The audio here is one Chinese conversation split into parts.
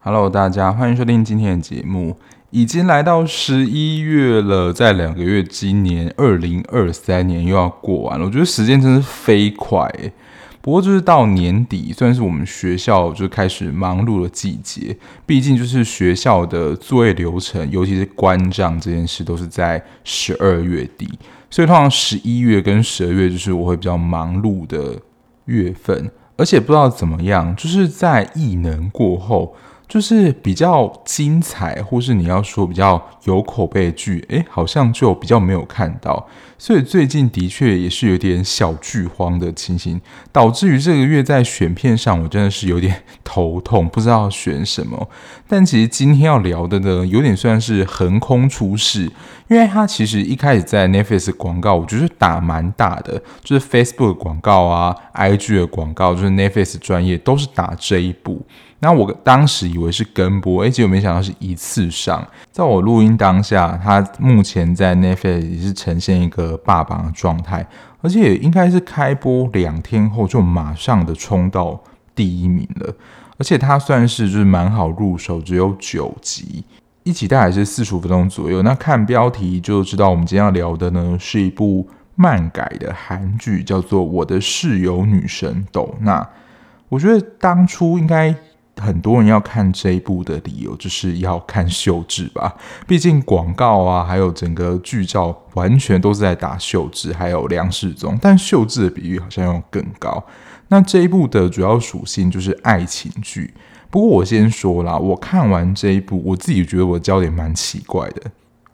Hello，大家欢迎收听今天的节目。已经来到十一月了，在两个月，今年二零二三年又要过完了。我觉得时间真是飞快。不过就是到年底，算是我们学校就开始忙碌的季节。毕竟就是学校的作业流程，尤其是关账这件事，都是在十二月底。所以通常十一月跟十二月就是我会比较忙碌的月份。而且不知道怎么样，就是在异能过后。就是比较精彩，或是你要说比较有口碑的剧，诶，好像就比较没有看到，所以最近的确也是有点小剧荒的情形，导致于这个月在选片上，我真的是有点头痛，不知道选什么。但其实今天要聊的呢，有点算是横空出世，因为它其实一开始在 Netflix 广告，我觉得打蛮大的，就是 Facebook 广告啊，IG 的广告，就是 Netflix 专业都是打这一部。那我当时以为是跟播，哎，结果没想到是一次上。在我录音当下，他目前在 Netflix 也是呈现一个霸榜的状态，而且应该是开播两天后就马上的冲到第一名了。而且它算是就是蛮好入手，只有九集，一集大概是四十五分钟左右。那看标题就知道，我们今天要聊的呢是一部漫改的韩剧，叫做《我的室友女神斗娜》。我觉得当初应该。很多人要看这一部的理由，就是要看秀智吧。毕竟广告啊，还有整个剧照，完全都是在打秀智，还有梁世宗。但秀智的比喻好像要更高。那这一部的主要属性就是爱情剧。不过我先说啦，我看完这一部，我自己觉得我的焦点蛮奇怪的，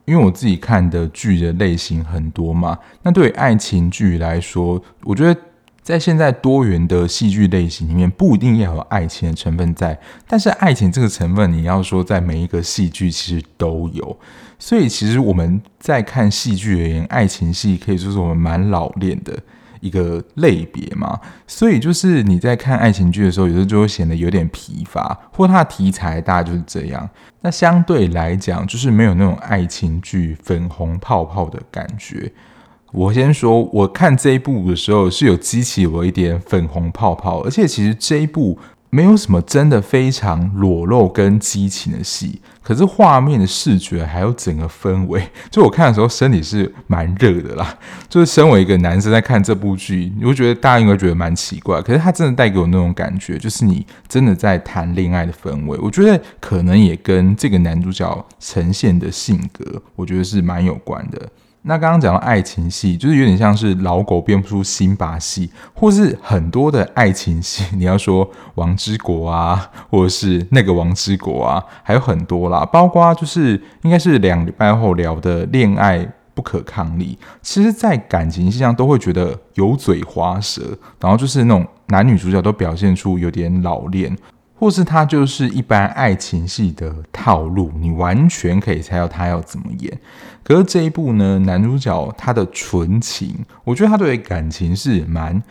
因为我自己看的剧的类型很多嘛。那对于爱情剧来说，我觉得。在现在多元的戏剧类型里面，不一定要有爱情的成分在，但是爱情这个成分，你要说在每一个戏剧其实都有，所以其实我们在看戏剧而言，爱情戏可以说是我们蛮老练的一个类别嘛。所以就是你在看爱情剧的时候，有时候就会显得有点疲乏，或它的题材大概就是这样。那相对来讲，就是没有那种爱情剧粉红泡泡的感觉。我先说，我看这一部的时候是有激起我一点粉红泡泡，而且其实这一部没有什么真的非常裸露跟激情的戏，可是画面的视觉还有整个氛围，就我看的时候身体是蛮热的啦。就是身为一个男生在看这部剧，你会觉得大家应该觉得蛮奇怪，可是他真的带给我那种感觉，就是你真的在谈恋爱的氛围。我觉得可能也跟这个男主角呈现的性格，我觉得是蛮有关的。那刚刚讲到爱情戏，就是有点像是老狗变不出新把戏，或是很多的爱情戏。你要说王之国啊，或者是那个王之国啊，还有很多啦。包括就是应该是两礼拜后聊的《恋爱不可抗力》，其实，在感情戏上都会觉得油嘴滑舌，然后就是那种男女主角都表现出有点老练。或是他就是一般爱情戏的套路，你完全可以猜到他要怎么演。可是这一部呢，男主角他的纯情，我觉得他对感情是蛮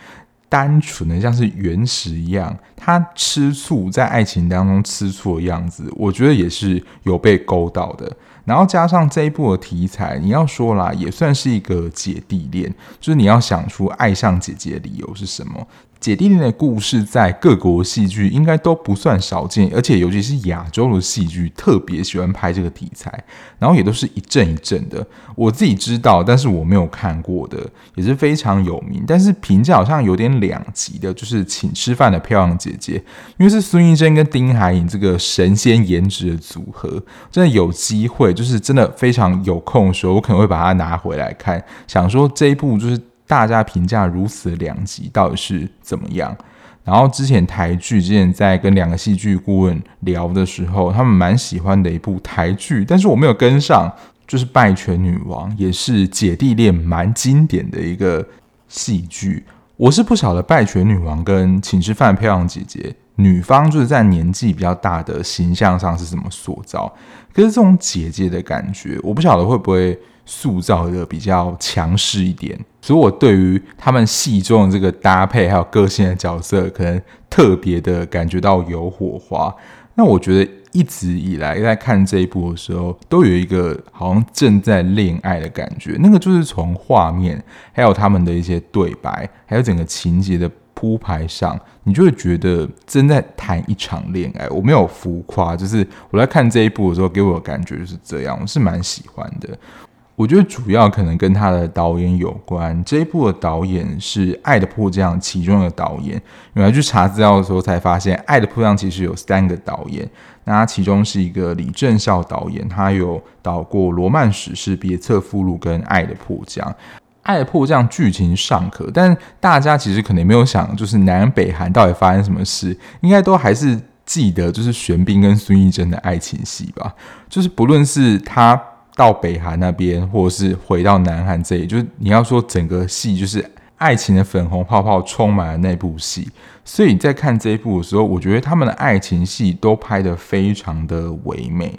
单纯的，像是原始一样。他吃醋在爱情当中吃醋的样子，我觉得也是有被勾到的。然后加上这一部的题材，你要说啦，也算是一个姐弟恋，就是你要想出爱上姐姐的理由是什么。姐弟恋的故事在各国戏剧应该都不算少见，而且尤其是亚洲的戏剧特别喜欢拍这个题材，然后也都是一阵一阵的。我自己知道，但是我没有看过的也是非常有名，但是评价好像有点两极的，就是请吃饭的漂亮姐姐，因为是孙艺珍跟丁海寅这个神仙颜值的组合，真的有机会，就是真的非常有空的时候，我可能会把它拿回来看，想说这一部就是。大家评价如此两极，到底是怎么样？然后之前台剧之前在跟两个戏剧顾问聊的时候，他们蛮喜欢的一部台剧，但是我没有跟上，就是《拜权女王》，也是姐弟恋蛮经典的一个戏剧。我是不晓得《拜权女王》跟《请吃饭漂亮姐姐》，女方就是在年纪比较大的形象上是怎么塑造，可是这种姐姐的感觉，我不晓得会不会。塑造的比较强势一点，所以我对于他们戏中的这个搭配还有个性的角色，可能特别的感觉到有火花。那我觉得一直以来在看这一部的时候，都有一个好像正在恋爱的感觉。那个就是从画面，还有他们的一些对白，还有整个情节的铺排上，你就会觉得正在谈一场恋爱。我没有浮夸，就是我在看这一部的时候，给我的感觉就是这样，我是蛮喜欢的。我觉得主要可能跟他的导演有关。这一部的导演是《爱的迫降》其中的导演。原来去查资料的时候才发现，《爱的迫降》其实有三个导演。那他其中是一个李正孝导演，他有导过《罗曼史诗》、《别册附录》跟《爱的迫降》。《爱破这样》剧情尚可，但大家其实可能没有想，就是南北韩到底发生什么事，应该都还是记得，就是玄彬跟孙艺珍的爱情戏吧。就是不论是他。到北韩那边，或者是回到南韩这里，就是你要说整个戏就是爱情的粉红泡泡充满了那部戏，所以你在看这一部的时候，我觉得他们的爱情戏都拍得非常的唯美。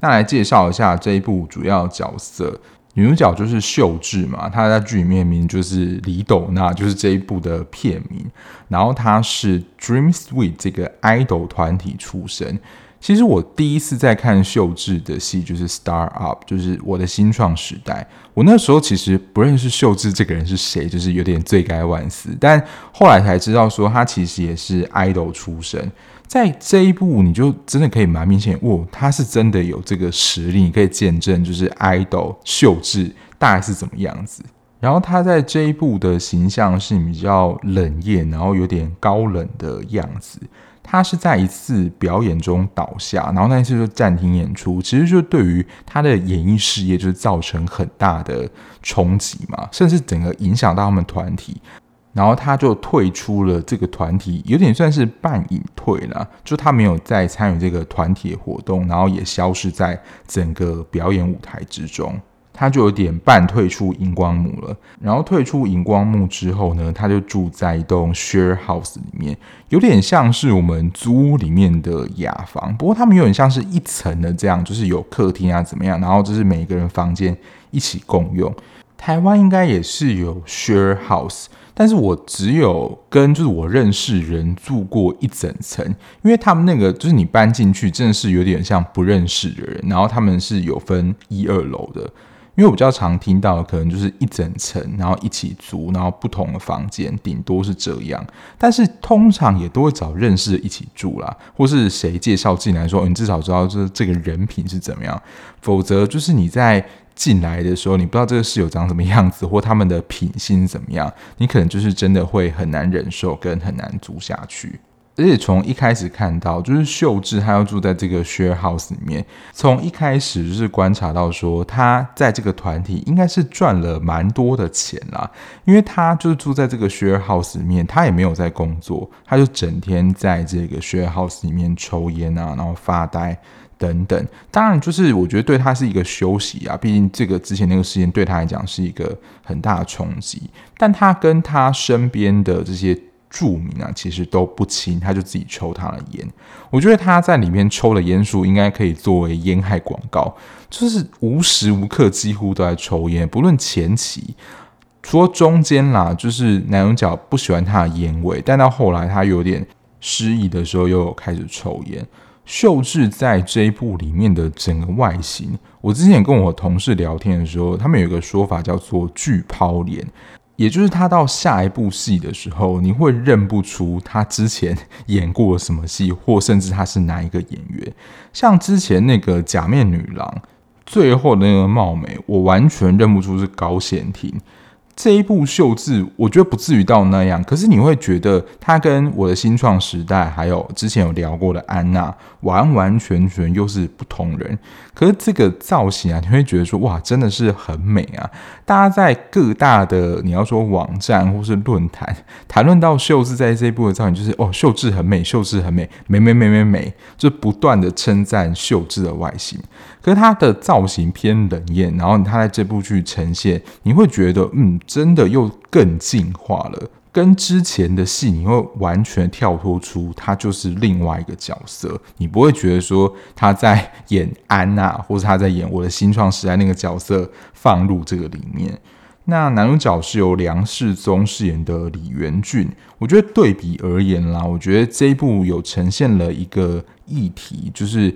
那来介绍一下这一部主要角色，女主角就是秀智嘛，她在剧里面名就是李斗娜，就是这一部的片名。然后她是 Dream Sweet 这个 idol 团体出身。其实我第一次在看秀智的戏就是《Star Up》，就是我的新创时代。我那时候其实不认识秀智这个人是谁，就是有点罪该万死。但后来才知道说她其实也是 idol 出身。在这一部，你就真的可以蛮明显，哇，他是真的有这个实力，你可以见证就是 idol 秀智大概是怎么样子。然后他在这一部的形象是比较冷艳，然后有点高冷的样子。他是在一次表演中倒下，然后那一次就暂停演出，其实就对于他的演艺事业就是造成很大的冲击嘛，甚至整个影响到他们团体，然后他就退出了这个团体，有点算是半隐退了，就他没有再参与这个团体的活动，然后也消失在整个表演舞台之中。他就有点半退出荧光幕了，然后退出荧光幕之后呢，他就住在一栋 share house 里面，有点像是我们租屋里面的雅房，不过他们有点像是一层的这样，就是有客厅啊怎么样，然后就是每个人房间一起共用。台湾应该也是有 share house，但是我只有跟就是我认识人住过一整层，因为他们那个就是你搬进去真的是有点像不认识的人，然后他们是有分一二楼的。因为我比较常听到的可能就是一整层，然后一起租，然后不同的房间，顶多是这样。但是通常也都会找认识的一起住啦，或是谁介绍进来说，你至少知道这这个人品是怎么样。否则就是你在进来的时候，你不知道这个室友长什么样子，或他们的品性怎么样，你可能就是真的会很难忍受，跟很难住下去。而且从一开始看到，就是秀智她要住在这个 share house 里面，从一开始就是观察到说，她在这个团体应该是赚了蛮多的钱啦，因为她就是住在这个 share house 里面，她也没有在工作，她就整天在这个 share house 里面抽烟啊，然后发呆等等。当然，就是我觉得对他是一个休息啊，毕竟这个之前那个事件对他来讲是一个很大的冲击，但他跟他身边的这些。著名啊，其实都不亲，他就自己抽他的烟。我觉得他在里面抽的烟数应该可以作为烟害广告，就是无时无刻几乎都在抽烟，不论前期，除了中间啦，就是男主角不喜欢他的烟味，但到后来他有点失忆的时候，又开始抽烟。秀智在这一部里面的整个外形，我之前跟我同事聊天的时候，他们有一个说法叫做“巨抛脸”。也就是他到下一部戏的时候，你会认不出他之前演过什么戏，或甚至他是哪一个演员。像之前那个假面女郎，最后的那个貌美，我完全认不出是高贤婷。这一部秀智，我觉得不至于到那样，可是你会觉得他跟我的新创时代，还有之前有聊过的安娜，完完全全又是不同人。可是这个造型啊，你会觉得说哇，真的是很美啊！大家在各大的你要说网站或是论坛谈论到秀智在这一部的造型，就是哦，秀智很美，秀智很美，美美美美美，就不断的称赞秀智的外形。可是他的造型偏冷艳，然后他在这部剧呈现，你会觉得嗯，真的又更进化了。跟之前的戏，你会完全跳脱出他就是另外一个角色，你不会觉得说他在演安娜，或者他在演我的新创时代那个角色放入这个里面。那男主角是由梁世宗饰演的李元俊，我觉得对比而言啦，我觉得这一部有呈现了一个议题，就是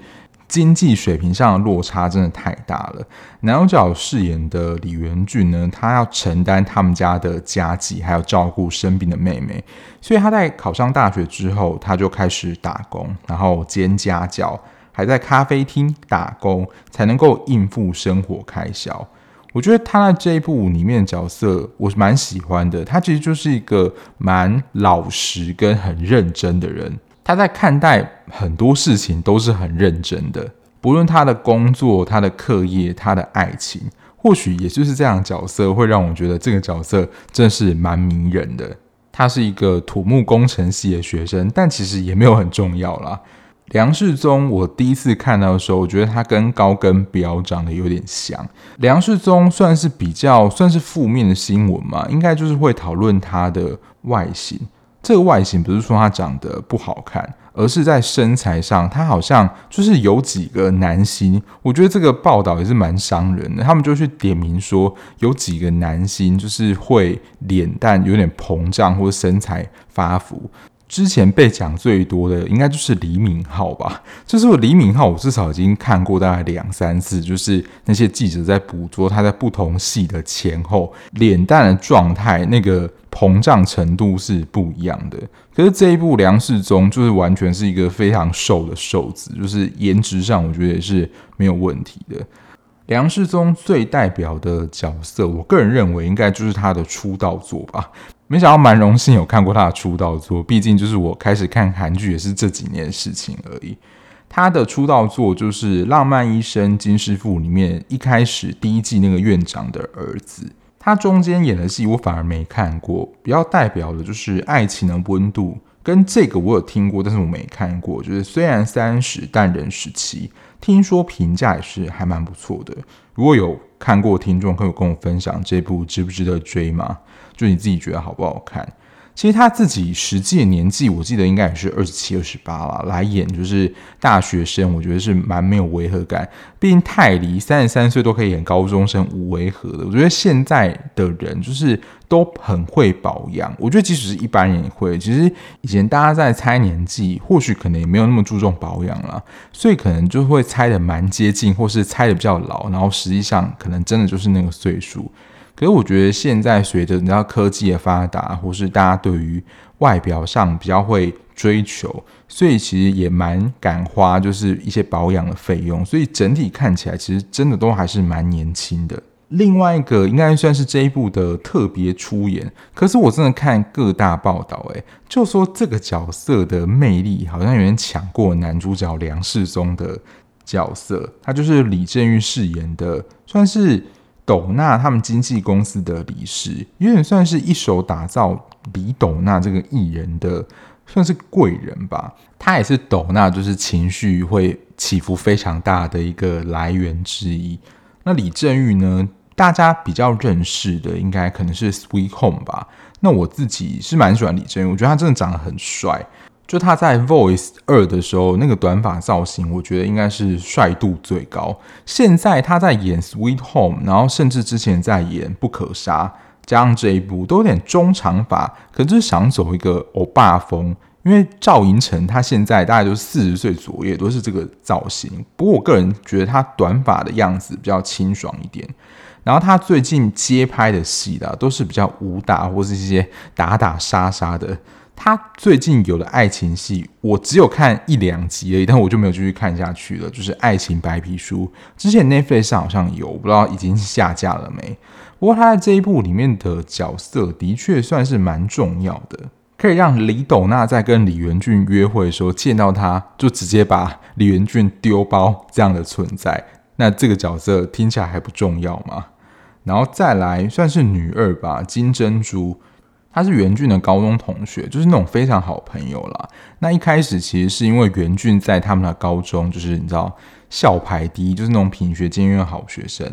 经济水平上的落差真的太大了。男主角饰演的李元俊呢，他要承担他们家的家计，还有照顾生病的妹妹，所以他在考上大学之后，他就开始打工，然后兼家教，还在咖啡厅打工，才能够应付生活开销。我觉得他在这一部里面的角色，我是蛮喜欢的。他其实就是一个蛮老实跟很认真的人。他在看待很多事情都是很认真的，不论他的工作、他的课业、他的爱情，或许也就是这样角色会让我觉得这个角色真是蛮迷人的。他是一个土木工程系的学生，但其实也没有很重要啦。梁世宗，我第一次看到的时候，我觉得他跟高根彪长得有点像。梁世宗算是比较算是负面的新闻嘛，应该就是会讨论他的外形。这个外形不是说他长得不好看，而是在身材上，他好像就是有几个男星。我觉得这个报道也是蛮伤人的，他们就去点名说有几个男星就是会脸蛋有点膨胀或者身材发福。之前被讲最多的应该就是李敏镐吧，就是李敏镐，我至少已经看过大概两三次，就是那些记者在捕捉他在不同戏的前后脸蛋的状态，那个膨胀程度是不一样的。可是这一部梁世宗就是完全是一个非常瘦的瘦子，就是颜值上我觉得也是没有问题的。梁世宗最代表的角色，我个人认为应该就是他的出道作吧。没想到蛮荣幸有看过他的出道作，毕竟就是我开始看韩剧也是这几年的事情而已。他的出道作就是《浪漫医生金师傅》里面一开始第一季那个院长的儿子。他中间演的戏我反而没看过，比较代表的就是《爱情的温度》跟这个我有听过，但是我没看过。就是虽然三十，但人十七，听说评价也是还蛮不错的。如果有看过听众，可以跟我分享这部值不值得追吗？就你自己觉得好不好看？其实他自己实际的年纪，我记得应该也是二十七、二十八了，来演就是大学生，我觉得是蛮没有违和感。毕竟泰迪三十三岁都可以演高中生，无违和的。我觉得现在的人就是都很会保养，我觉得即使是一般人也会。其实以前大家在猜年纪，或许可能也没有那么注重保养了，所以可能就会猜得蛮接近，或是猜得比较老，然后实际上可能真的就是那个岁数。可是我觉得现在随着你知道科技的发达，或是大家对于外表上比较会追求，所以其实也蛮敢花，就是一些保养的费用。所以整体看起来，其实真的都还是蛮年轻的。另外一个应该算是这一部的特别出演，可是我真的看各大报道，诶，就说这个角色的魅力好像有点抢过男主角梁世宗的角色。他就是李正玉饰演的，算是。斗娜他们经纪公司的理事，有点算是一手打造李斗娜这个艺人的，算是贵人吧。他也是斗娜就是情绪会起伏非常大的一个来源之一。那李正玉呢，大家比较认识的应该可能是《Sweet Home》吧。那我自己是蛮喜欢李正玉，我觉得他真的长得很帅。就他在《Voice 二》的时候，那个短发造型，我觉得应该是帅度最高。现在他在演《Sweet Home》，然后甚至之前在演《不可杀》，加上这一部都有点中长发，可是想走一个欧巴风。因为赵寅成他现在大概就是四十岁左右，都是这个造型。不过我个人觉得他短发的样子比较清爽一点。然后他最近接拍的戏啦，都是比较武打或是一些打打杀杀的。他最近有的爱情戏，我只有看一两集而已，但我就没有继续看下去了。就是《爱情白皮书》，之前 Netflix 上好像有，不知道已经下架了没。不过他在这一部里面的角色的确算是蛮重要的，可以让李斗娜在跟李元俊约会的时候见到他，就直接把李元俊丢包这样的存在。那这个角色听起来还不重要吗？然后再来算是女二吧，金珍珠。他是袁俊的高中同学，就是那种非常好朋友啦。那一开始其实是因为袁俊在他们的高中，就是你知道校排第一，就是那种品学兼优的好学生。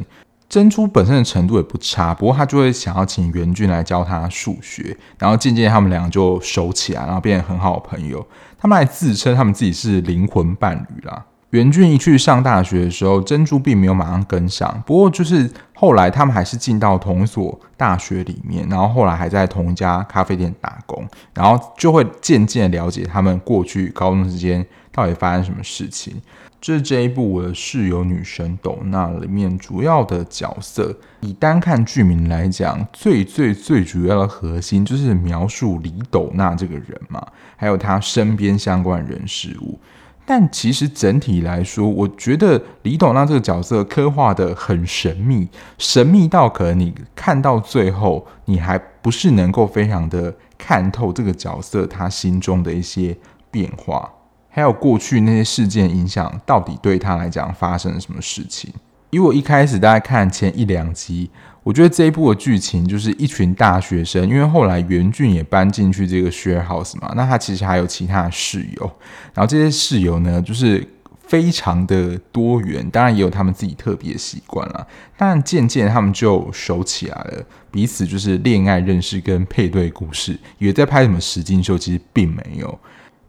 珍珠本身的程度也不差，不过他就会想要请袁俊来教他数学，然后渐渐他们两个就熟起来，然后变成很好的朋友。他们还自称他们自己是灵魂伴侣啦。元俊一去上大学的时候，珍珠并没有马上跟上。不过就是后来他们还是进到同一所大学里面，然后后来还在同一家咖啡店打工，然后就会渐渐了解他们过去高中之间到底发生什么事情。这是这一部《我的室友女神斗娜》里面主要的角色。以单看剧名来讲，最最最主要的核心就是描述李斗娜这个人嘛，还有她身边相关人事物。但其实整体来说，我觉得李董让这个角色刻画的很神秘，神秘到可能你看到最后，你还不是能够非常的看透这个角色他心中的一些变化，还有过去那些事件影响到底对他来讲发生了什么事情。因为我一开始大概看前一两集。我觉得这一部的剧情就是一群大学生，因为后来袁俊也搬进去这个 share house 嘛，那他其实还有其他的室友，然后这些室友呢，就是非常的多元，当然也有他们自己特别的习惯啦。但渐渐他们就熟起来了，彼此就是恋爱认识跟配对故事，以为在拍什么实境秀，其实并没有。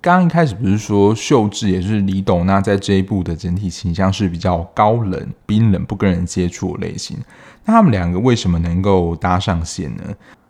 刚一开始不是说秀智也是李斗娜在这一部的整体形象是比较高冷、冰冷、不跟人接触的类型。那他们两个为什么能够搭上线呢？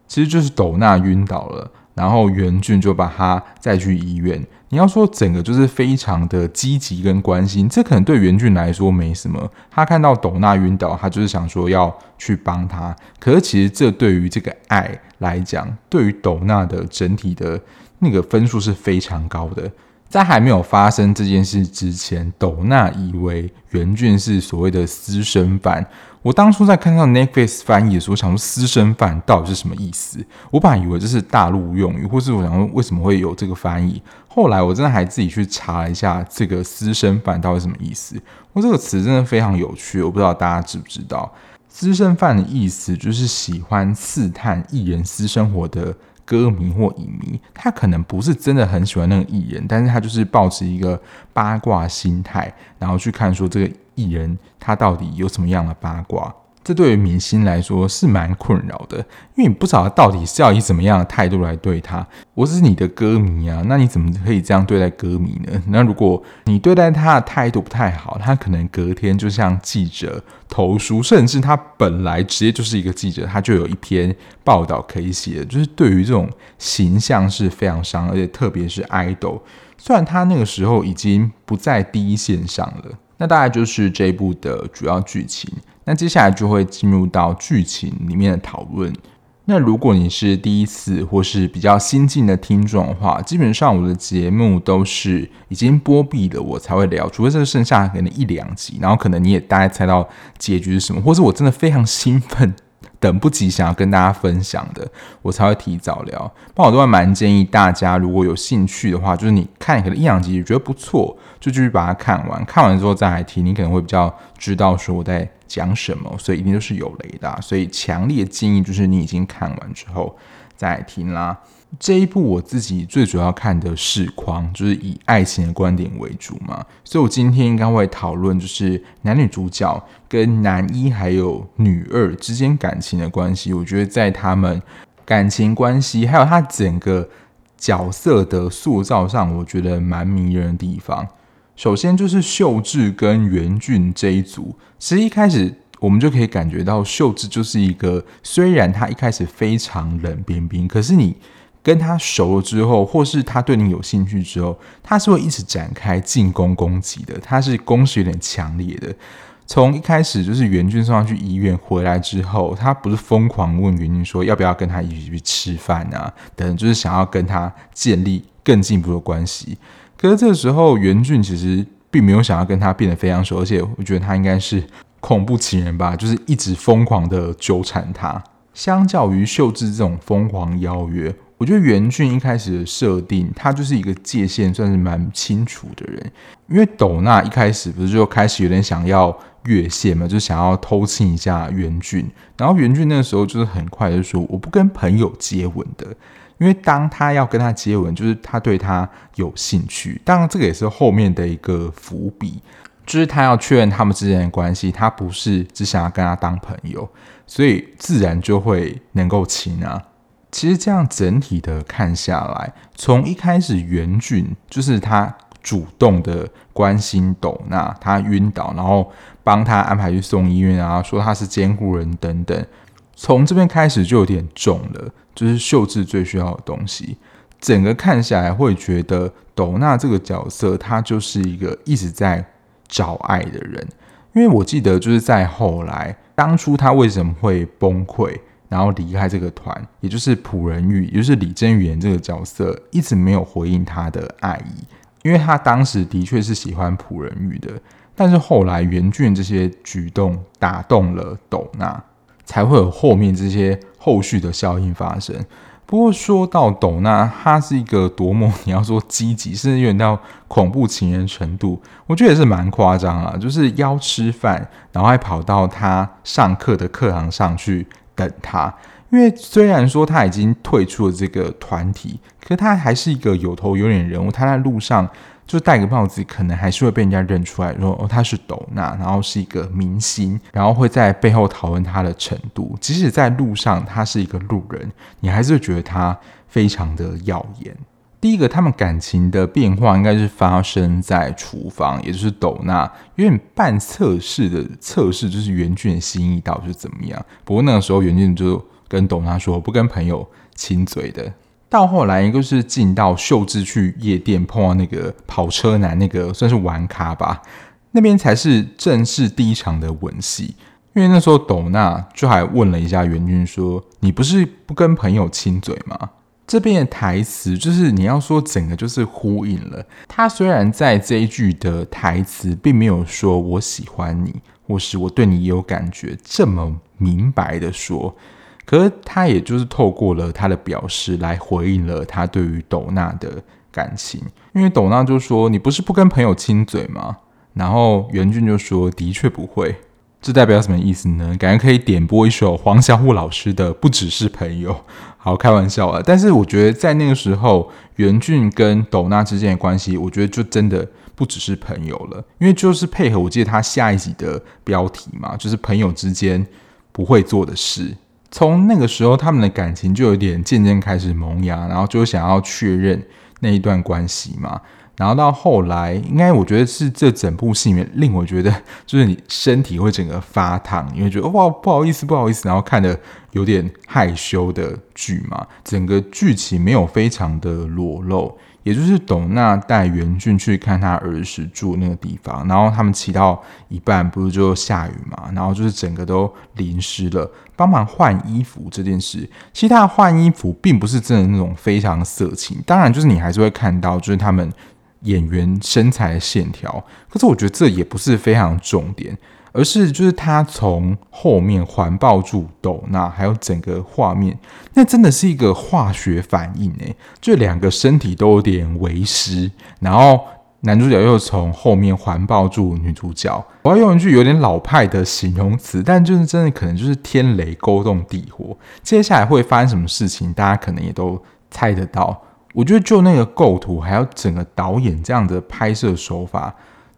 其实就是斗娜晕倒了，然后元俊就把她带去医院。你要说整个就是非常的积极跟关心，这可能对元俊来说没什么。他看到斗娜晕倒，他就是想说要去帮她。可是其实这对于这个爱来讲，对于斗娜的整体的。那个分数是非常高的，在还没有发生这件事之前，斗娜以为袁俊是所谓的私生饭。我当初在看到 Netflix 翻译的时候，想说私生饭到底是什么意思？我本来以为这是大陆用语，或是我想说为什么会有这个翻译？后来我真的还自己去查了一下，这个私生饭到底什么意思？我这个词真的非常有趣，我不知道大家知不知道，私生饭的意思就是喜欢刺探艺人私生活的。歌迷或影迷，他可能不是真的很喜欢那个艺人，但是他就是抱持一个八卦心态，然后去看说这个艺人他到底有什么样的八卦。这对于明星来说是蛮困扰的，因为你不知道到底是要以怎么样的态度来对他。我是你的歌迷啊，那你怎么可以这样对待歌迷呢？那如果你对待他的态度不太好，他可能隔天就向记者投书，甚至他本来直接就是一个记者，他就有一篇报道可以写。就是对于这种形象是非常伤，而且特别是 idol，虽然他那个时候已经不在第一线上了。那大概就是这一部的主要剧情。那接下来就会进入到剧情里面的讨论。那如果你是第一次或是比较新进的听众的话，基本上我的节目都是已经播毕了，我才会聊。除非是剩下可能一两集，然后可能你也大概猜到结局是什么，或是我真的非常兴奋。等不及想要跟大家分享的，我才会提早聊。不我都还蛮建议大家，如果有兴趣的话，就是你看可能一两集觉得不错，就继续把它看完。看完之后再来听，你可能会比较知道说我在讲什么。所以一定都是有雷的，所以强烈建议就是你已经看完之后再来听啦。这一部我自己最主要看的是框，就是以爱情的观点为主嘛，所以我今天应该会讨论就是男女主角跟男一还有女二之间感情的关系。我觉得在他们感情关系还有他整个角色的塑造上，我觉得蛮迷人的地方。首先就是秀智跟元俊这一组，其实一开始我们就可以感觉到秀智就是一个，虽然他一开始非常冷冰冰，可是你。跟他熟了之后，或是他对你有兴趣之后，他是会一直展开进攻攻击的。他是攻势有点强烈的。从一开始就是元俊送他去医院回来之后，他不是疯狂问元俊说要不要跟他一起去吃饭啊？等，就是想要跟他建立更进一步的关系。可是这个时候，元俊其实并没有想要跟他变得非常熟，而且我觉得他应该是恐怖情人吧，就是一直疯狂的纠缠他。相较于秀智这种疯狂邀约。我觉得元俊一开始的设定，他就是一个界限算是蛮清楚的人。因为斗娜一开始不是就开始有点想要越线嘛，就想要偷亲一下元俊。然后元俊那个时候就是很快就说：“我不跟朋友接吻的。”因为当他要跟他接吻，就是他对他有兴趣。当然，这个也是后面的一个伏笔，就是他要确认他们之间的关系，他不是只想要跟他当朋友，所以自然就会能够亲啊。其实这样整体的看下来，从一开始元俊就是他主动的关心斗娜，他晕倒，然后帮他安排去送医院啊，说他是监护人等等。从这边开始就有点重了，就是秀智最需要的东西。整个看下来会觉得斗娜这个角色，他就是一个一直在找爱的人。因为我记得就是在后来，当初他为什么会崩溃，然后离开这个团，也就是朴仁玉，也就是李真元这个角色，一直没有回应他的爱意，因为他当时的确是喜欢朴仁玉的，但是后来元俊这些举动打动了斗娜，才会有后面这些后续的效应发生。不过说到董娜，她是一个多么你要说积极，甚至有点到恐怖情人程度，我觉得也是蛮夸张啊。就是要吃饭，然后还跑到她上课的课堂上去等她。因为虽然说她已经退出了这个团体，可是他还是一个有头有脸人物。她在路上。就戴个帽子，可能还是会被人家认出来，说哦，他是斗娜，然后是一个明星，然后会在背后讨论他的程度。即使在路上他是一个路人，你还是会觉得他非常的耀眼。第一个，他们感情的变化应该是发生在厨房，也就是斗娜有点半测试的测试，就是袁俊的心意到底是怎么样。不过那个时候袁俊就跟斗娜说，不跟朋友亲嘴的。到后来，一个是进到秀智去夜店碰到那个跑车男，那个算是玩咖吧，那边才是正式第一场的吻戏。因为那时候斗娜就还问了一下元俊说：“你不是不跟朋友亲嘴吗？”这边的台词就是你要说整个就是呼应了。他虽然在这一句的台词并没有说我喜欢你，或是我对你有感觉这么明白的说。可是他也就是透过了他的表示来回应了他对于斗娜的感情，因为斗娜就说：“你不是不跟朋友亲嘴吗？”然后袁俊就说：“的确不会。”这代表什么意思呢？感觉可以点播一首黄小琥老师的《不只是朋友》。好，开玩笑啊！但是我觉得在那个时候，袁俊跟斗娜之间的关系，我觉得就真的不只是朋友了，因为就是配合我记得他下一集的标题嘛，就是朋友之间不会做的事。从那个时候，他们的感情就有点渐渐开始萌芽，然后就想要确认那一段关系嘛。然后到后来，应该我觉得是这整部戏里面令我觉得就是你身体会整个发烫，你会觉得哇不好意思不好意思，然后看的有点害羞的剧嘛。整个剧情没有非常的裸露。也就是董娜带元俊去看他儿时住那个地方，然后他们骑到一半，不是就下雨嘛，然后就是整个都淋湿了，帮忙换衣服这件事，其实他换衣服并不是真的那种非常色情，当然就是你还是会看到就是他们演员身材线条，可是我觉得这也不是非常重点。而是就是他从后面环抱住斗娜，还有整个画面，那真的是一个化学反应诶，就两个身体都有点为湿，然后男主角又从后面环抱住女主角。我要用一句有点老派的形容词，但就是真的可能就是天雷勾动地火，接下来会发生什么事情，大家可能也都猜得到。我觉得就那个构图，还有整个导演这样的拍摄手法。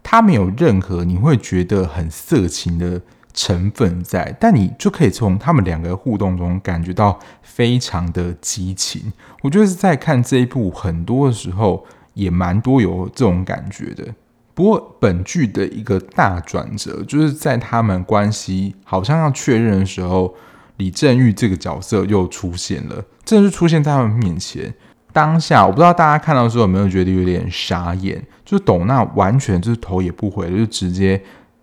他没有任何你会觉得很色情的成分在，但你就可以从他们两个互动中感觉到非常的激情。我觉得是在看这一部很多的时候也蛮多有这种感觉的。不过本剧的一个大转折就是在他们关系好像要确认的时候，李正玉这个角色又出现了，正是出现在他们面前。当下我不知道大家看到的时候有没有觉得有点傻眼，就是斗娜完全就是头也不回就直接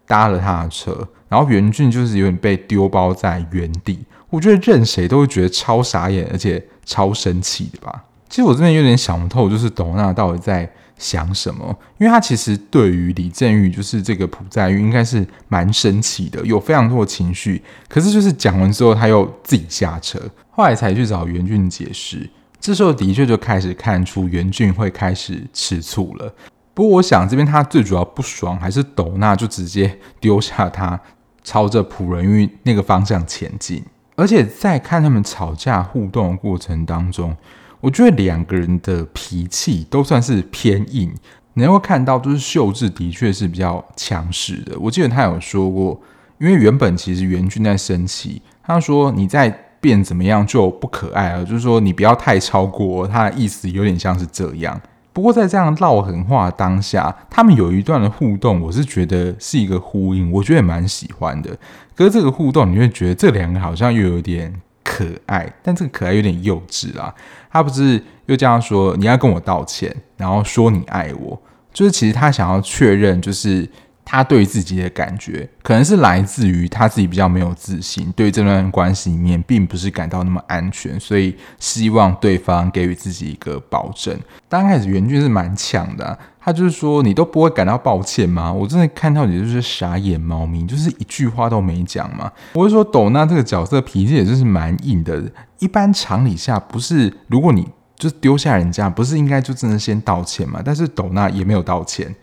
搭了他的车，然后袁俊就是有点被丢包在原地。我觉得任谁都会觉得超傻眼，而且超生气的吧。其实我这边有点想不透，就是董娜到底在想什么，因为她其实对于李振玉就是这个朴在玉应该是蛮生气的，有非常多的情绪。可是就是讲完之后他又自己下车，后来才去找袁俊解释。这时候的确就开始看出元俊会开始吃醋了。不过我想这边他最主要不爽还是斗娜就直接丢下他，朝着朴仁郁那个方向前进。而且在看他们吵架互动的过程当中，我觉得两个人的脾气都算是偏硬。你能够看到，就是秀智的确是比较强势的。我记得他有说过，因为原本其实元俊在生气，他说你在。变怎么样就不可爱了，就是说你不要太超过，他的意思有点像是这样。不过在这样撂狠话当下，他们有一段的互动，我是觉得是一个呼应，我觉得也蛮喜欢的。可是这个互动，你会觉得这两个好像又有点可爱，但这个可爱有点幼稚啦。他不是又这样说，你要跟我道歉，然后说你爱我，就是其实他想要确认，就是。他对自己的感觉，可能是来自于他自己比较没有自信，对这段关系里面并不是感到那么安全，所以希望对方给予自己一个保证。刚开始袁俊是蛮强的，他就是说：“你都不会感到抱歉吗？”我真的看到你就是傻眼猫咪，就是一句话都没讲嘛。我就说斗娜这个角色脾气也就是蛮硬的，一般常理下不是，如果你就是丢下人家，不是应该就真的先道歉嘛？但是斗娜也没有道歉。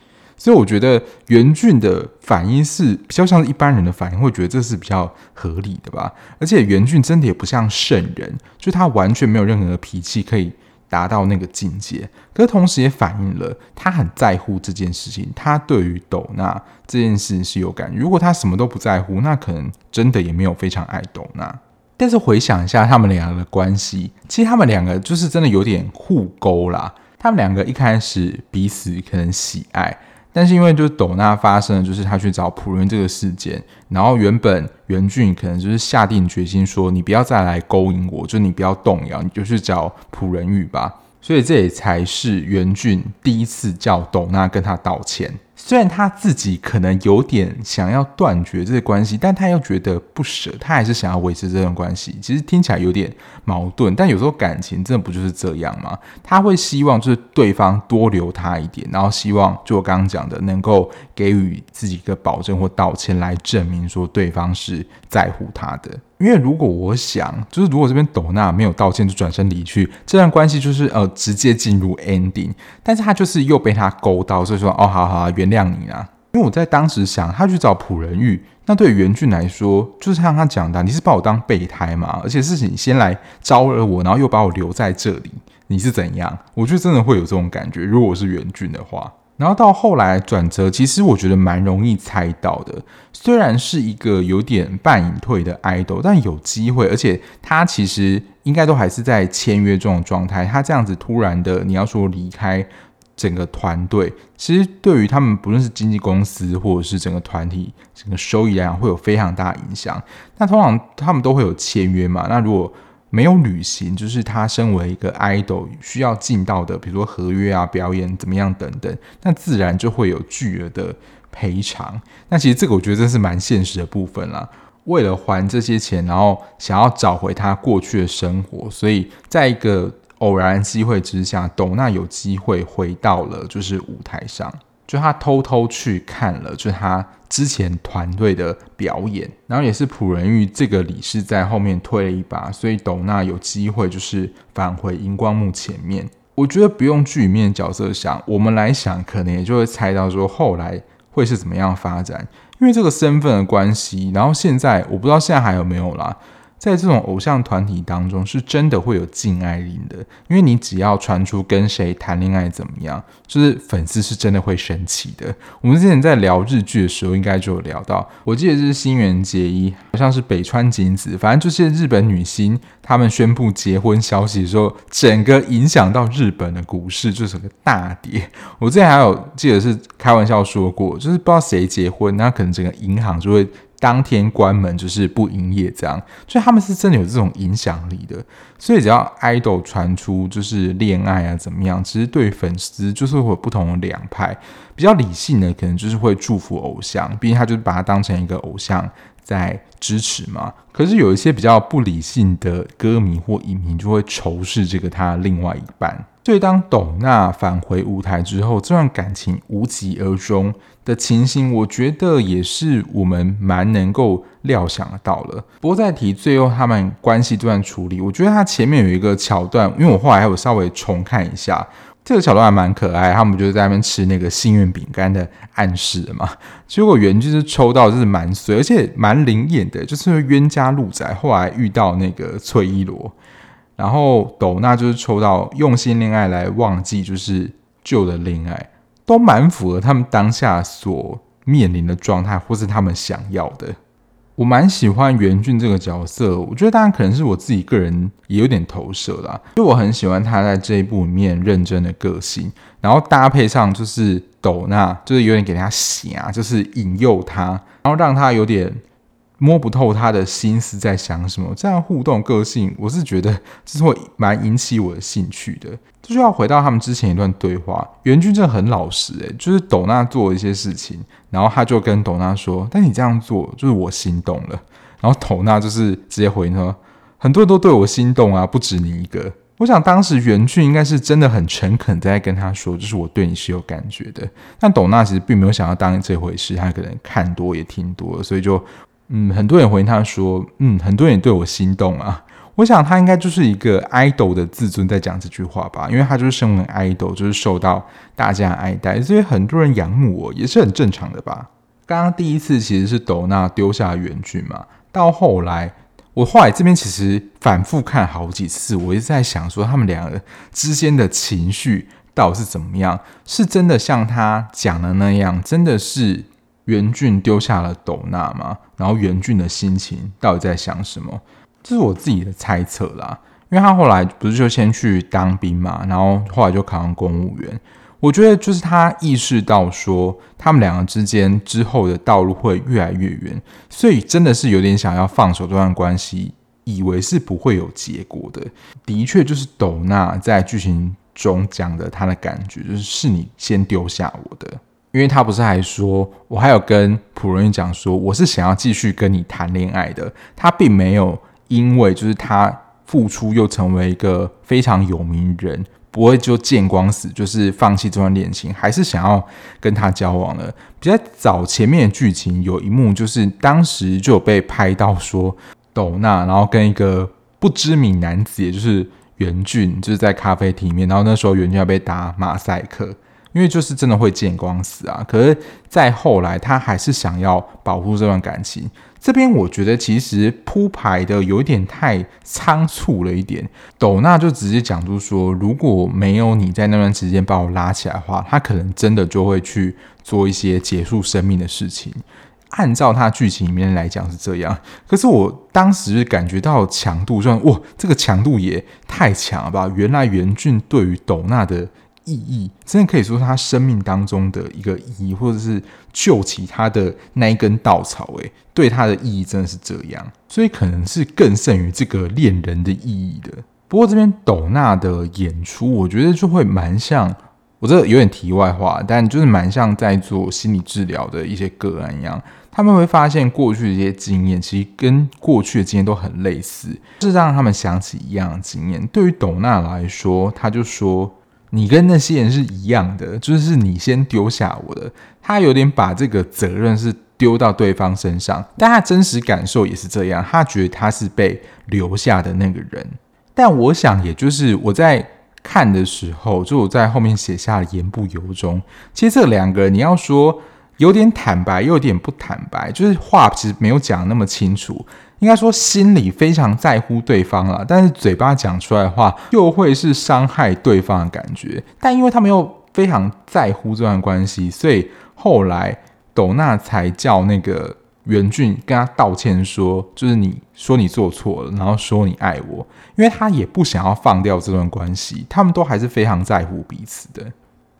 所以我觉得袁俊的反应是比较像一般人的反应，会觉得这是比较合理的吧。而且袁俊真的也不像圣人，就他完全没有任何的脾气可以达到那个境界。可是同时也反映了他很在乎这件事情，他对于斗娜这件事是有感。如果他什么都不在乎，那可能真的也没有非常爱斗娜。但是回想一下他们两个的关系，其实他们两个就是真的有点互勾啦。他们两个一开始彼此可能喜爱。但是因为就是斗娜发生了，就是他去找朴仁这个事件，然后原本元俊可能就是下定决心说，你不要再来勾引我，就你不要动摇，你就去找朴仁宇吧。所以这也才是元俊第一次叫斗娜跟他道歉。虽然他自己可能有点想要断绝这个关系，但他又觉得不舍，他还是想要维持这段关系。其实听起来有点矛盾，但有时候感情真的不就是这样吗？他会希望就是对方多留他一点，然后希望就我刚刚讲的，能够给予自己一个保证或道歉，来证明说对方是在乎他的。因为如果我想，就是如果这边斗娜没有道歉就转身离去，这段关系就是呃直接进入 ending。但是他就是又被他勾到，所以说哦，好好好，原谅你啊。因为我在当时想，他去找朴仁玉，那对袁俊来说，就是像他讲的，你是把我当备胎嘛？而且是你先来招惹我，然后又把我留在这里，你是怎样？我觉得真的会有这种感觉，如果我是元俊的话。然后到后来转折，其实我觉得蛮容易猜到的。虽然是一个有点半隐退的 idol，但有机会，而且他其实应该都还是在签约这种状态。他这样子突然的，你要说离开整个团队，其实对于他们不论是经纪公司或者是整个团体整个收益来讲，会有非常大的影响。那通常他们都会有签约嘛？那如果没有履行，就是他身为一个 idol 需要尽到的，比如说合约啊、表演怎么样等等，那自然就会有巨额的赔偿。那其实这个我觉得这是蛮现实的部分啦。为了还这些钱，然后想要找回他过去的生活，所以在一个偶然机会之下，斗娜有机会回到了就是舞台上。就他偷偷去看了，就他之前团队的表演，然后也是朴仁玉这个理事在后面推了一把，所以斗娜有机会就是返回荧光幕前面。我觉得不用剧里面角色想，我们来想，可能也就会猜到说后来会是怎么样发展，因为这个身份的关系。然后现在我不知道现在还有没有啦。在这种偶像团体当中，是真的会有禁爱令的，因为你只要传出跟谁谈恋爱怎么样，就是粉丝是真的会生气的。我们之前在聊日剧的时候，应该就有聊到，我记得是新垣结衣，好像是北川景子，反正就是日本女星，他们宣布结婚消息的时候，整个影响到日本的股市，就是个大跌。我之前还有记得是开玩笑说过，就是不知道谁结婚，那可能整个银行就会。当天关门就是不营业，这样，所以他们是真的有这种影响力的。所以只要 idol 传出就是恋爱啊怎么样，其实对粉丝就是会有不同的两派。比较理性的可能就是会祝福偶像，毕竟他就是把他当成一个偶像在支持嘛。可是有一些比较不理性的歌迷或影迷就会仇视这个他另外一半。所以当董娜返回舞台之后，这段感情无疾而终的情形，我觉得也是我们蛮能够料想到了。不过再提最后他们关系这段处理，我觉得他前面有一个桥段，因为我后来还有稍微重看一下，这个桥段还蛮可爱。他们就是在那边吃那个幸运饼干的暗示嘛。结果原就是抽到就是蛮衰，而且蛮灵验的，就是冤家路窄，后来遇到那个翠一罗。然后斗娜就是抽到用心恋爱来忘记就是旧的恋爱，都蛮符合他们当下所面临的状态，或是他们想要的。我蛮喜欢袁俊这个角色，我觉得当然可能是我自己个人也有点投射啦，就我很喜欢他在这一部里面认真的个性，然后搭配上就是斗娜，就是有点给他洗啊，就是引诱他，然后让他有点。摸不透他的心思在想什么，这样互动个性，我是觉得这是会蛮引起我的兴趣的。这就要回到他们之前一段对话，元俊真的很老实诶，就是斗娜做一些事情，然后他就跟斗娜说：“但你这样做，就是我心动了。”然后斗娜就是直接回应说：“很多人都对我心动啊，不止你一个。”我想当时袁俊应该是真的很诚恳在跟他说：“就是我对你是有感觉的。”但斗娜其实并没有想要当这回事，他可能看多也听多了，所以就。嗯，很多人回应他说，嗯，很多人对我心动啊。我想他应该就是一个 idol 的自尊在讲这句话吧，因为他就是身为 idol，就是受到大家爱戴，所以很多人仰慕我也是很正常的吧。刚刚第一次其实是斗娜丢下原句嘛，到后来我后来这边其实反复看好几次，我一直在想说他们两个之间的情绪到底是怎么样，是真的像他讲的那样，真的是。袁俊丢下了斗娜吗？然后袁俊的心情到底在想什么？这是我自己的猜测啦。因为他后来不是就先去当兵嘛，然后后来就考上公务员。我觉得就是他意识到说，他们两个之间之后的道路会越来越远，所以真的是有点想要放手这段关系，以为是不会有结果的。的确，就是斗娜在剧情中讲的他的感觉，就是是你先丢下我的。因为他不是还说，我还有跟普仁郁讲说，我是想要继续跟你谈恋爱的。他并没有因为就是他付出又成为一个非常有名人，不会就见光死，就是放弃这段恋情，还是想要跟他交往的。比较早前面的剧情有一幕，就是当时就有被拍到说，斗娜然后跟一个不知名男子，也就是袁俊，就是在咖啡厅里面，然后那时候袁俊要被打马赛克。因为就是真的会见光死啊！可是再后来，他还是想要保护这段感情。这边我觉得其实铺排的有点太仓促了一点。斗娜就直接讲出说，如果没有你在那段时间把我拉起来的话，他可能真的就会去做一些结束生命的事情。按照他剧情里面来讲是这样，可是我当时感觉到强度上，哇，这个强度也太强了吧！原来袁俊对于斗娜的。意义真的可以说是他生命当中的一个意义，或者是救起他的那一根稻草。诶，对他的意义真的是这样，所以可能是更胜于这个恋人的意义的。不过这边斗娜的演出，我觉得就会蛮像，我这有点题外话，但就是蛮像在做心理治疗的一些个案一样，他们会发现过去的一些经验，其实跟过去的经验都很类似，是让他们想起一样的经验。对于斗娜来说，他就说。你跟那些人是一样的，就是你先丢下我的。他有点把这个责任是丢到对方身上，但他真实感受也是这样。他觉得他是被留下的那个人。但我想，也就是我在看的时候，就我在后面写下了言不由衷。其实这两个人，你要说有点坦白，又有点不坦白，就是话其实没有讲那么清楚。应该说心里非常在乎对方了，但是嘴巴讲出来的话又会是伤害对方的感觉。但因为他们又非常在乎这段关系，所以后来斗娜才叫那个袁俊跟他道歉说，说就是你说你做错了，然后说你爱我，因为他也不想要放掉这段关系。他们都还是非常在乎彼此的。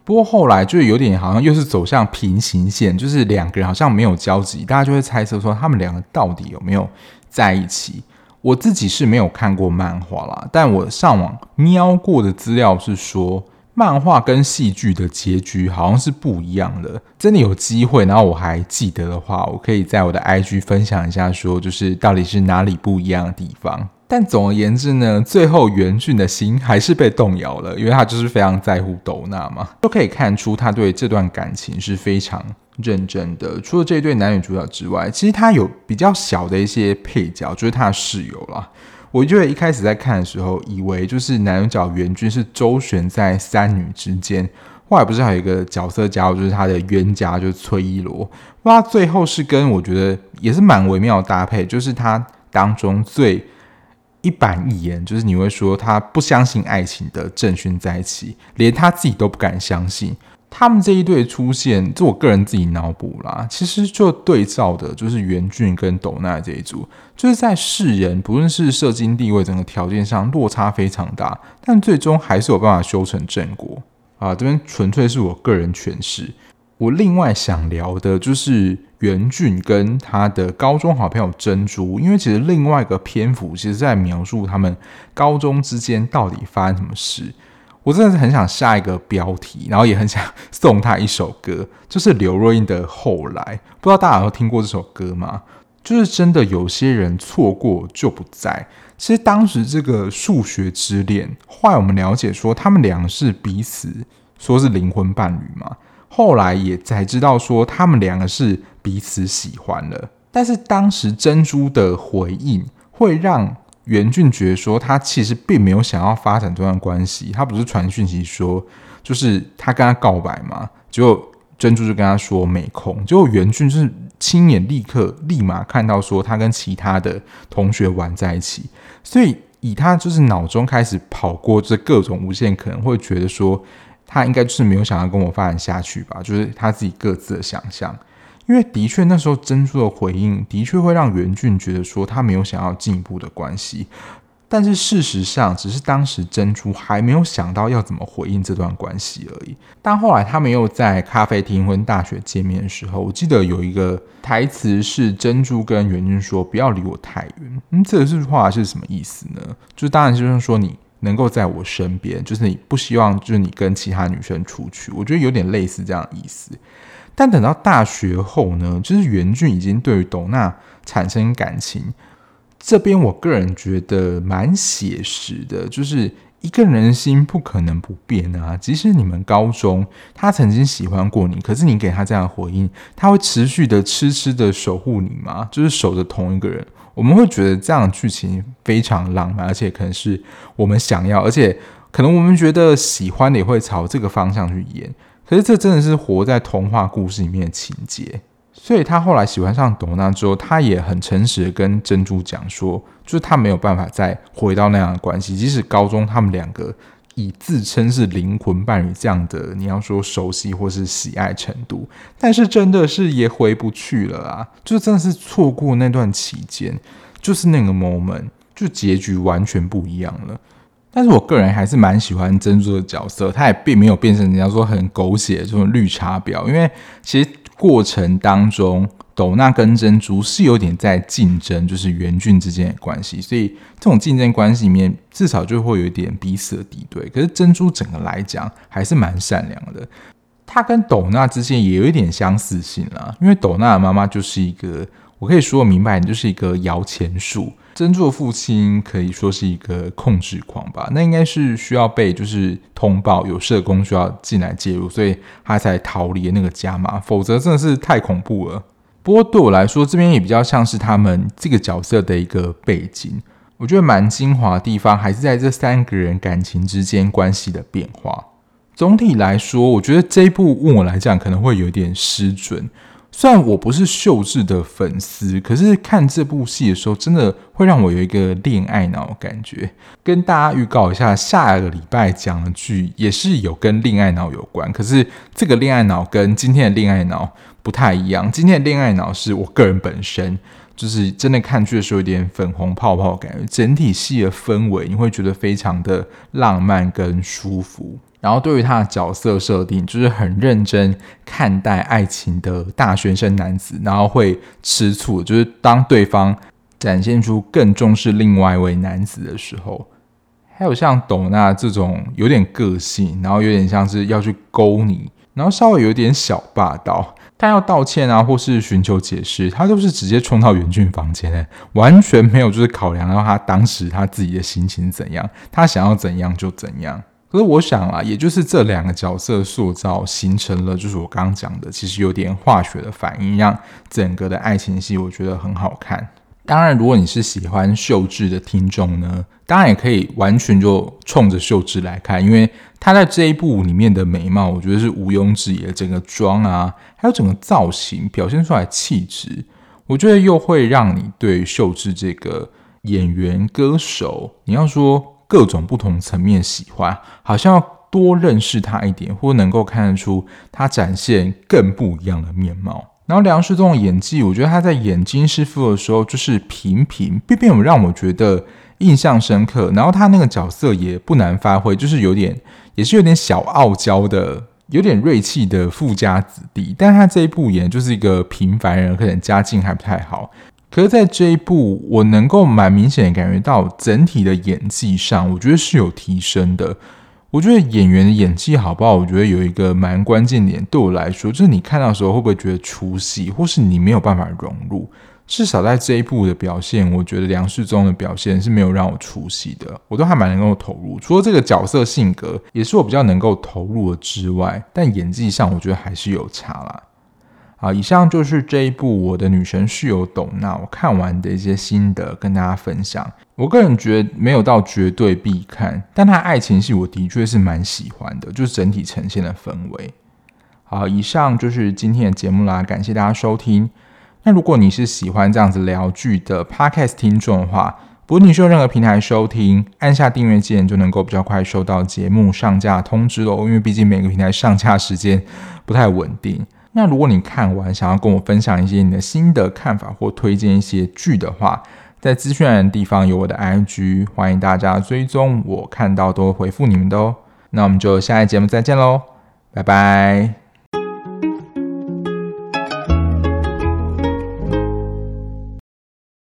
不过后来就有点好像又是走向平行线，就是两个人好像没有交集，大家就会猜测说他们两个到底有没有。在一起，我自己是没有看过漫画啦，但我上网瞄过的资料是说，漫画跟戏剧的结局好像是不一样的。真的有机会，然后我还记得的话，我可以在我的 IG 分享一下，说就是到底是哪里不一样的地方。但总而言之呢，最后袁俊的心还是被动摇了，因为他就是非常在乎斗娜嘛，都可以看出他对这段感情是非常认真的。除了这一对男女主角之外，其实他有比较小的一些配角，就是他的室友啦。我觉得一开始在看的时候，以为就是男主角元俊是周旋在三女之间，后来不是还有一个角色加入，就是他的冤家，就是崔一罗。哇，最后是跟我觉得也是蛮微妙的搭配，就是他当中最。一板一眼，就是你会说他不相信爱情的郑勋在一起，连他自己都不敢相信。他们这一对出现，这我个人自己脑补啦，其实就对照的就是袁俊跟斗娜这一组，就是在世人不论是社经地位整个条件上落差非常大，但最终还是有办法修成正果啊。这边纯粹是我个人诠释。我另外想聊的就是袁俊跟他的高中好朋友珍珠，因为其实另外一个篇幅其实在描述他们高中之间到底发生什么事。我真的是很想下一个标题，然后也很想送他一首歌，就是刘若英的《后来》。不知道大家有听过这首歌吗？就是真的有些人错过就不在。其实当时这个数学之恋，后来我们了解说他们两个是彼此说是灵魂伴侣嘛。后来也才知道说他们两个是彼此喜欢了，但是当时珍珠的回应会让袁俊觉得说他其实并没有想要发展这段关系，他不是传讯息说就是他跟他告白嘛，结果珍珠就跟他说没空，结果袁俊就是亲眼立刻立马看到说他跟其他的同学玩在一起，所以以他就是脑中开始跑过这各种无限可能，会觉得说。他应该就是没有想要跟我发展下去吧，就是他自己各自的想象。因为的确那时候珍珠的回应的确会让袁俊觉得说他没有想要进一步的关系，但是事实上只是当时珍珠还没有想到要怎么回应这段关系而已。但后来他们又在咖啡厅跟大学见面的时候，我记得有一个台词是珍珠跟袁俊说：“不要离我太远。”嗯，这句话是什么意思呢？就是当然就是说你。能够在我身边，就是你不希望，就是你跟其他女生出去，我觉得有点类似这样的意思。但等到大学后呢，就是袁俊已经对于斗娜产生感情，这边我个人觉得蛮写实的，就是一个人心不可能不变啊。即使你们高中他曾经喜欢过你，可是你给他这样的回应，他会持续的痴痴的守护你吗？就是守着同一个人。我们会觉得这样的剧情非常浪漫，而且可能是我们想要，而且可能我们觉得喜欢的也会朝这个方向去演。可是这真的是活在童话故事里面的情节。所以他后来喜欢上朵娜之后，他也很诚实的跟珍珠讲说，就是他没有办法再回到那样的关系，即使高中他们两个。以自称是灵魂伴侣这样的，你要说熟悉或是喜爱程度，但是真的是也回不去了啊！就真的是错过那段期间，就是那个 moment，就结局完全不一样了。但是我个人还是蛮喜欢珍珠的角色，他也并没有变成人家说很狗血的这种绿茶婊，因为其实过程当中。斗娜跟珍珠是有点在竞争，就是元俊之间的关系，所以这种竞争关系里面，至少就会有一点彼此的敌对。可是珍珠整个来讲还是蛮善良的，他跟斗娜之间也有一点相似性啦，因为斗娜的妈妈就是一个，我可以说明白，你就是一个摇钱树。珍珠的父亲可以说是一个控制狂吧，那应该是需要被就是通报有社工需要进来介入，所以他才逃离那个家嘛，否则真的是太恐怖了。不过对我来说，这边也比较像是他们这个角色的一个背景。我觉得蛮精华的地方，还是在这三个人感情之间关系的变化。总体来说，我觉得这一部问我来讲可能会有点失准。虽然我不是秀智的粉丝，可是看这部戏的时候，真的会让我有一个恋爱脑感觉。跟大家预告一下，下一个礼拜讲的剧也是有跟恋爱脑有关，可是这个恋爱脑跟今天的恋爱脑不太一样。今天的恋爱脑是我个人本身，就是真的看剧的时候有点粉红泡泡感觉，整体戏的氛围你会觉得非常的浪漫跟舒服。然后对于他的角色设定，就是很认真看待爱情的大学生男子，然后会吃醋，就是当对方展现出更重视另外一位男子的时候，还有像斗娜这种有点个性，然后有点像是要去勾你，然后稍微有点小霸道，他要道歉啊，或是寻求解释，他都是直接冲到元俊房间，完全没有就是考量到他当时他自己的心情怎样，他想要怎样就怎样。可是我想啊，也就是这两个角色塑造形成了，就是我刚刚讲的，其实有点化学的反应，让整个的爱情戏我觉得很好看。当然，如果你是喜欢秀智的听众呢，当然也可以完全就冲着秀智来看，因为她在这一部里面的美貌，我觉得是毋庸置疑的。整个妆啊，还有整个造型表现出来气质，我觉得又会让你对秀智这个演员歌手，你要说。各种不同层面喜欢，好像要多认识他一点，或能够看得出他展现更不一样的面貌。然后梁世宗的演技，我觉得他在演金师傅的时候就是平平，并没有让我觉得印象深刻。然后他那个角色也不难发挥，就是有点也是有点小傲娇的，有点锐气的富家子弟。但他这一部演就是一个平凡人，可能家境还不太好。可是在这一部，我能够蛮明显的感觉到整体的演技上，我觉得是有提升的。我觉得演员的演技好不好？我觉得有一个蛮关键点，对我来说，就是你看到的时候会不会觉得出戏，或是你没有办法融入？至少在这一部的表现，我觉得梁世宗的表现是没有让我出戏的，我都还蛮能够投入。除了这个角色性格也是我比较能够投入的之外，但演技上我觉得还是有差啦。好，以上就是这一部《我的女神室友斗娜》我看完的一些心得，跟大家分享。我个人觉得没有到绝对必看，但它爱情戏我的确是蛮喜欢的，就是整体呈现的氛围。好，以上就是今天的节目啦，感谢大家收听。那如果你是喜欢这样子聊剧的 Podcast 听众的话，不论你是用任何平台收听，按下订阅键就能够比较快收到节目上架通知喽。因为毕竟每个平台上架时间不太稳定。那如果你看完想要跟我分享一些你的心得看法或推荐一些剧的话，在资讯栏的地方有我的 IG，欢迎大家追踪，我看到都会回复你们的哦。那我们就下一节目再见喽，拜拜。